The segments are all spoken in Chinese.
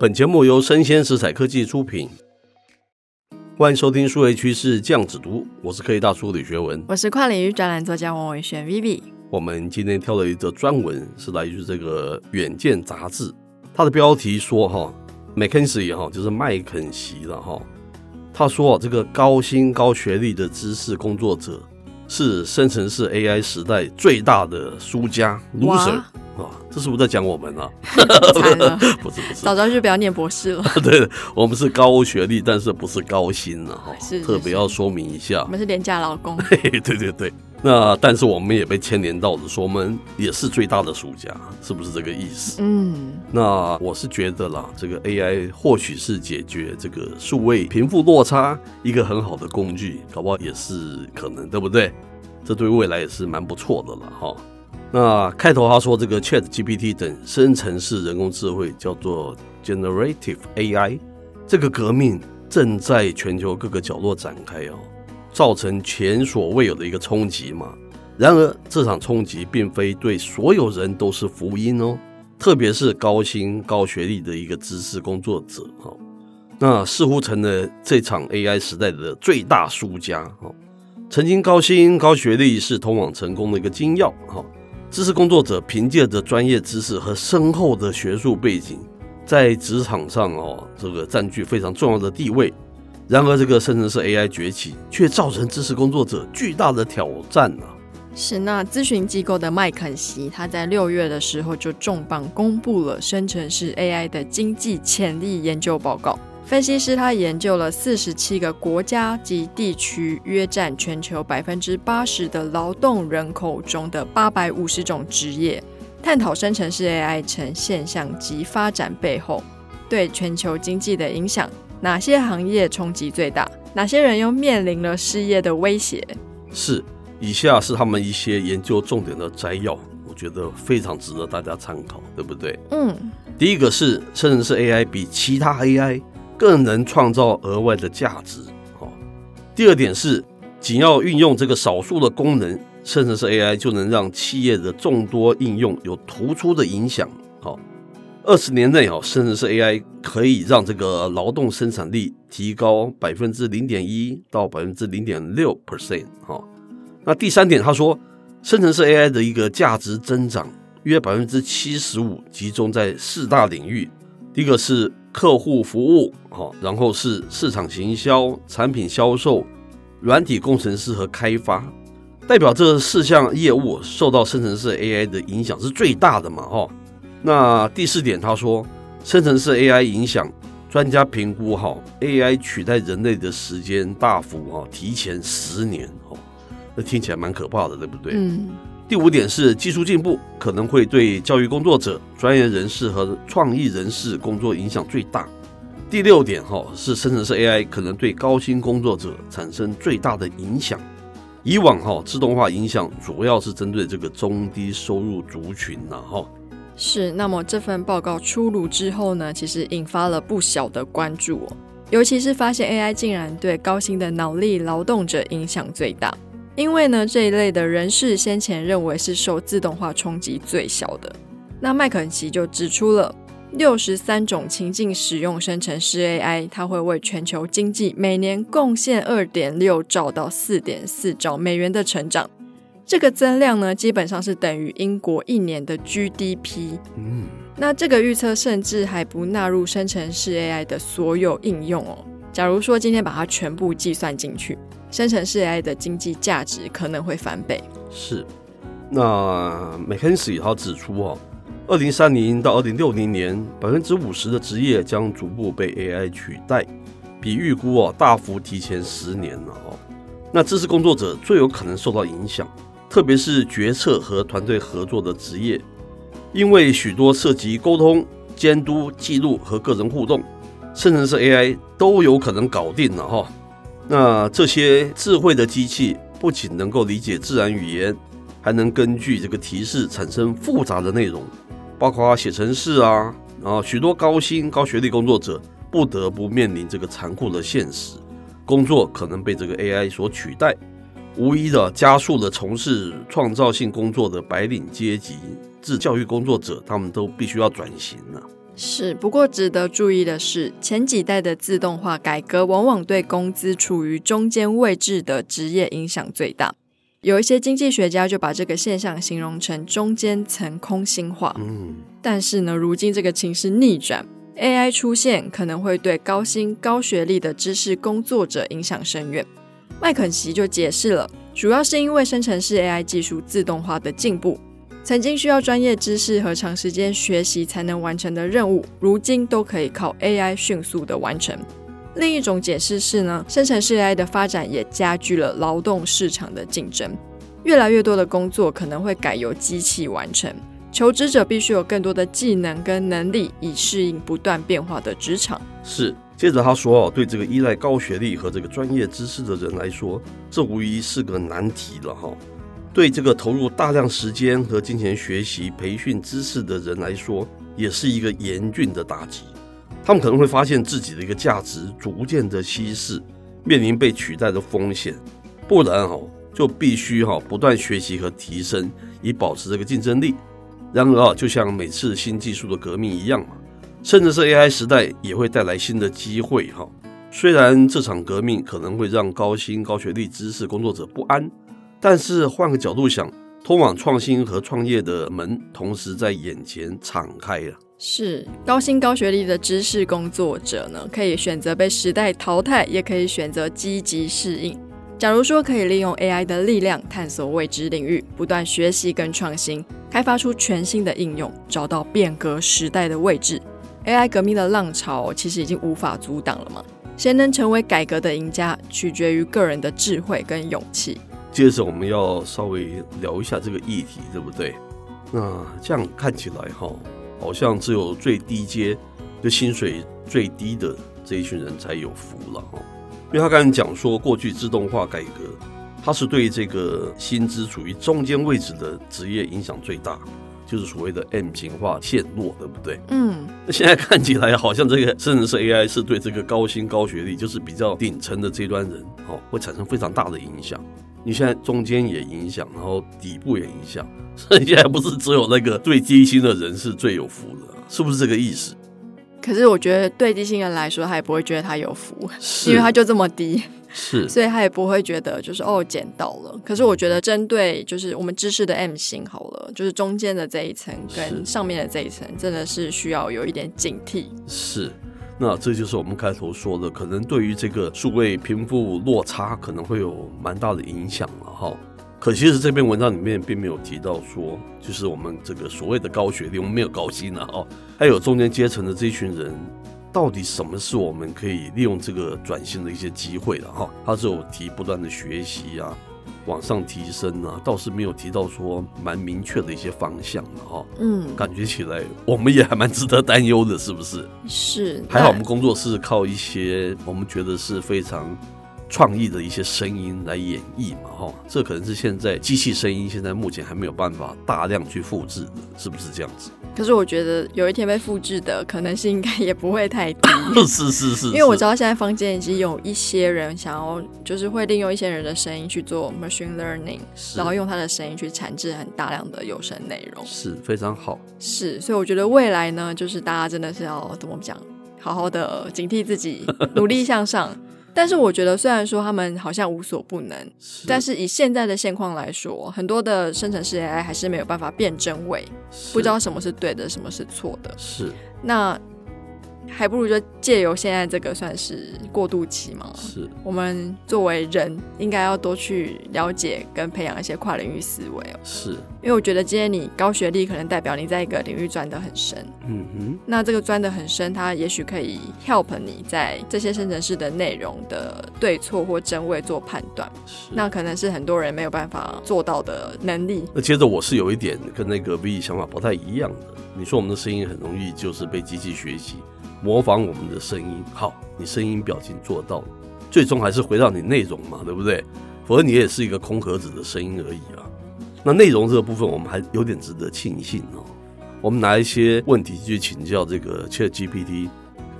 本节目由生鲜食材科技出品，欢迎收听数位趋势酱子读，我是科技大叔李学文，我是跨领域专栏作家王伟轩 Vivi。我们今天挑了一则专文，是来自这个《远见》杂志，它的标题说哈，McKinsey 哈就是麦肯锡了哈，他说这个高薪高学历的知识工作者是生成式 AI 时代最大的输家 loser。啊，这是不是在讲我们啊？不是不是，早知道就不要念博士了。对，我们是高学历，但是不是高薪了哈。是，特别要说明一下，我们是廉价劳工。对对对，那但是我们也被牵连到的，说我们也是最大的输家，是不是这个意思？嗯，那我是觉得啦，这个 AI 或许是解决这个数位贫富落差一个很好的工具，搞不好也是可能，对不对？这对未来也是蛮不错的了哈。那开头他说，这个 Chat GPT 等生成式人工智慧叫做 Generative AI，这个革命正在全球各个角落展开哦，造成前所未有的一个冲击嘛。然而，这场冲击并非对所有人都是福音哦，特别是高薪高学历的一个知识工作者哦，那似乎成了这场 AI 时代的最大输家哦。曾经高薪高学历是通往成功的一个金钥哈。知识工作者凭借着专业知识和深厚的学术背景，在职场上哦，这个占据非常重要的地位。然而，这个生成式 AI 崛起，却造成知识工作者巨大的挑战呢、啊。是那咨询机构的麦肯锡，他在六月的时候就重磅公布了生成式 AI 的经济潜力研究报告。分析师他研究了四十七个国家及地区，约占全球百分之八十的劳动人口中的八百五十种职业，探讨生成式 AI 成现象及发展背后对全球经济的影响，哪些行业冲击最大，哪些人又面临了失业的威胁？是，以下是他们一些研究重点的摘要，我觉得非常值得大家参考，对不对？嗯，第一个是生成式 AI 比其他 AI。更能创造额外的价值。好，第二点是，仅要运用这个少数的功能，生成式 AI 就能让企业的众多应用有突出的影响。好，二十年内，哦，生成式 AI 可以让这个劳动生产力提高百分之零点一到百分之零点六 percent。好，那第三点，他说，生成式 AI 的一个价值增长约百分之七十五，集中在四大领域。第一个是。客户服务，好，然后是市场行销、产品销售、软体工程师和开发，代表这四项业务受到生成式 AI 的影响是最大的嘛，哈。那第四点，他说，生成式 AI 影响，专家评估，哈，AI 取代人类的时间大幅哈提前十年，哈，那听起来蛮可怕的，对不对？嗯。第五点是技术进步可能会对教育工作者、专业人士和创意人士工作影响最大。第六点哈是生成式 AI 可能对高薪工作者产生最大的影响。以往哈自动化影响主要是针对这个中低收入族群呐哈。是，那么这份报告出炉之后呢，其实引发了不小的关注哦，尤其是发现 AI 竟然对高薪的脑力劳动者影响最大。因为呢，这一类的人士先前认为是受自动化冲击最小的。那麦肯锡就指出了六十三种情境使用生成式 AI，它会为全球经济每年贡献二点六兆到四点四兆美元的成长。这个增量呢，基本上是等于英国一年的 GDP。嗯，那这个预测甚至还不纳入生成式 AI 的所有应用哦。假如说今天把它全部计算进去。生成式 AI 的经济价值可能会翻倍。是，那 McKinsey 他指出哦，二零三零到二零六零年，百分之五十的职业将逐步被 AI 取代，比预估哦大幅提前十年了哦。那知识工作者最有可能受到影响，特别是决策和团队合作的职业，因为许多涉及沟通、监督、记录和个人互动，甚至是 AI 都有可能搞定了哈。那这些智慧的机器不仅能够理解自然语言，还能根据这个提示产生复杂的内容，包括写程式啊。然后许多高薪高学历工作者不得不面临这个残酷的现实，工作可能被这个 AI 所取代，无疑的加速了从事创造性工作的白领阶级。至教育工作者，他们都必须要转型了。是，不过值得注意的是，前几代的自动化改革往往对工资处于中间位置的职业影响最大。有一些经济学家就把这个现象形容成中间层空心化。嗯，但是呢，如今这个情势逆转，AI 出现可能会对高薪高学历的知识工作者影响深远。麦肯锡就解释了，主要是因为生成式 AI 技术自动化的进步。曾经需要专业知识和长时间学习才能完成的任务，如今都可以靠 AI 迅速的完成。另一种解释是呢，生成式 AI 的发展也加剧了劳动市场的竞争，越来越多的工作可能会改由机器完成，求职者必须有更多的技能跟能力，以适应不断变化的职场。是，接着他说哦，对这个依赖高学历和这个专业知识的人来说，这无疑是个难题了哈。对这个投入大量时间和金钱学习、培训知识的人来说，也是一个严峻的打击。他们可能会发现自己的一个价值逐渐的稀释，面临被取代的风险。不然哦，就必须哈不断学习和提升，以保持这个竞争力。然而啊，就像每次新技术的革命一样嘛，甚至是 AI 时代也会带来新的机会哈。虽然这场革命可能会让高薪高学历知识工作者不安。但是换个角度想，通往创新和创业的门同时在眼前敞开了。是高薪高学历的知识工作者呢，可以选择被时代淘汰，也可以选择积极适应。假如说可以利用 AI 的力量探索未知领域，不断学习跟创新，开发出全新的应用，找到变革时代的位置，AI 革命的浪潮其实已经无法阻挡了嘛。谁能成为改革的赢家，取决于个人的智慧跟勇气。接着我们要稍微聊一下这个议题，对不对？那这样看起来哈，好像只有最低阶、就薪水最低的这一群人才有福了哈。因为他刚才讲说，过去自动化改革，它是对这个薪资处于中间位置的职业影响最大，就是所谓的 M 型化陷落，对不对？嗯。那现在看起来好像这个 甚至是 AI 是对这个高薪高学历，就是比较顶层的这端人，哦，会产生非常大的影响。你现在中间也影响，然后底部也影响，所 以现在不是只有那个最低薪的人是最有福的，是不是这个意思？可是我觉得对低薪人来说，他也不会觉得他有福，因为他就这么低，是，所以他也不会觉得就是哦捡到了。可是我觉得针对就是我们知识的 M 型好了，就是中间的这一层跟上面的这一层，真的是需要有一点警惕。是。那这就是我们开头说的，可能对于这个数位贫富落差可能会有蛮大的影响了哈。可其实这篇文章里面并没有提到说，就是我们这个所谓的高学历，我们没有高薪了，哦，还有中间阶层的这一群人，到底什么是我们可以利用这个转型的一些机会的哈？他是有提不断的学习啊。往上提升、啊，倒是没有提到说蛮明确的一些方向的哈。嗯，感觉起来我们也还蛮值得担忧的，是不是？是。还好我们工作室靠一些我们觉得是非常创意的一些声音来演绎嘛，哈。这可能是现在机器声音现在目前还没有办法大量去复制的，是不是这样子？可是我觉得有一天被复制的可能性应该也不会太低。是是是，是，因为我知道现在坊间已经有一些人想要，就是会利用一些人的声音去做 machine learning，然后用他的声音去产制很大量的有声内容，是非常好。是，所以我觉得未来呢，就是大家真的是要怎么讲，好好的警惕自己，努力向上。但是我觉得，虽然说他们好像无所不能，但是以现在的现况来说，很多的生成式 AI 还是没有办法辨真伪，不知道什么是对的，什么是错的。是。那还不如就借由现在这个算是过渡期嘛。是，我们作为人应该要多去了解跟培养一些跨领域思维哦。是，因为我觉得今天你高学历，可能代表你在一个领域钻得很深。嗯哼。那这个钻得很深，它也许可以 help 你在这些生成式的内容的对错或真伪做判断。是。那可能是很多人没有办法做到的能力。那接着我是有一点跟那个 V 想法不太一样的。你说我们的声音很容易就是被机器学习。模仿我们的声音，好，你声音表情做到，最终还是回到你内容嘛，对不对？否则你也是一个空壳子的声音而已啊。那内容这个部分，我们还有点值得庆幸哦。我们拿一些问题去请教这个 ChatGPT，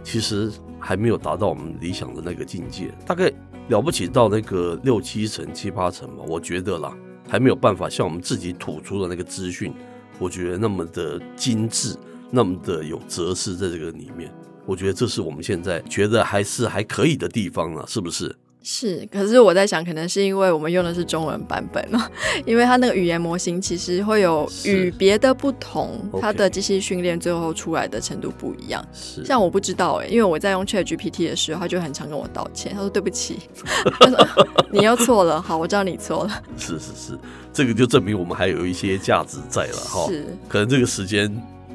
其实还没有达到我们理想的那个境界，大概了不起到那个六七成、七八成吧，我觉得啦，还没有办法像我们自己吐出的那个资讯，我觉得那么的精致，那么的有哲思在这个里面。我觉得这是我们现在觉得还是还可以的地方了，是不是？是，可是我在想，可能是因为我们用的是中文版本了，因为它那个语言模型其实会有与别的不同，它的机器训练最后出来的程度不一样。是，像我不知道哎、欸，因为我在用 ChatGPT 的时候，他就很常跟我道歉，他说对不起，他说 你又错了，好，我知道你错了。是是是，这个就证明我们还有一些价值在了哈。是，可能这个时间。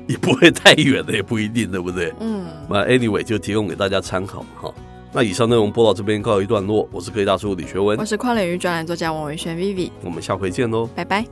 也不会太远的，也不一定，对不对？嗯，那 anyway 就提供给大家参考哈。那以上内容播到这边告一段落，我是科技大叔李学文，我是跨领域专栏作家王维轩 Vivi，我们下回见喽，拜拜。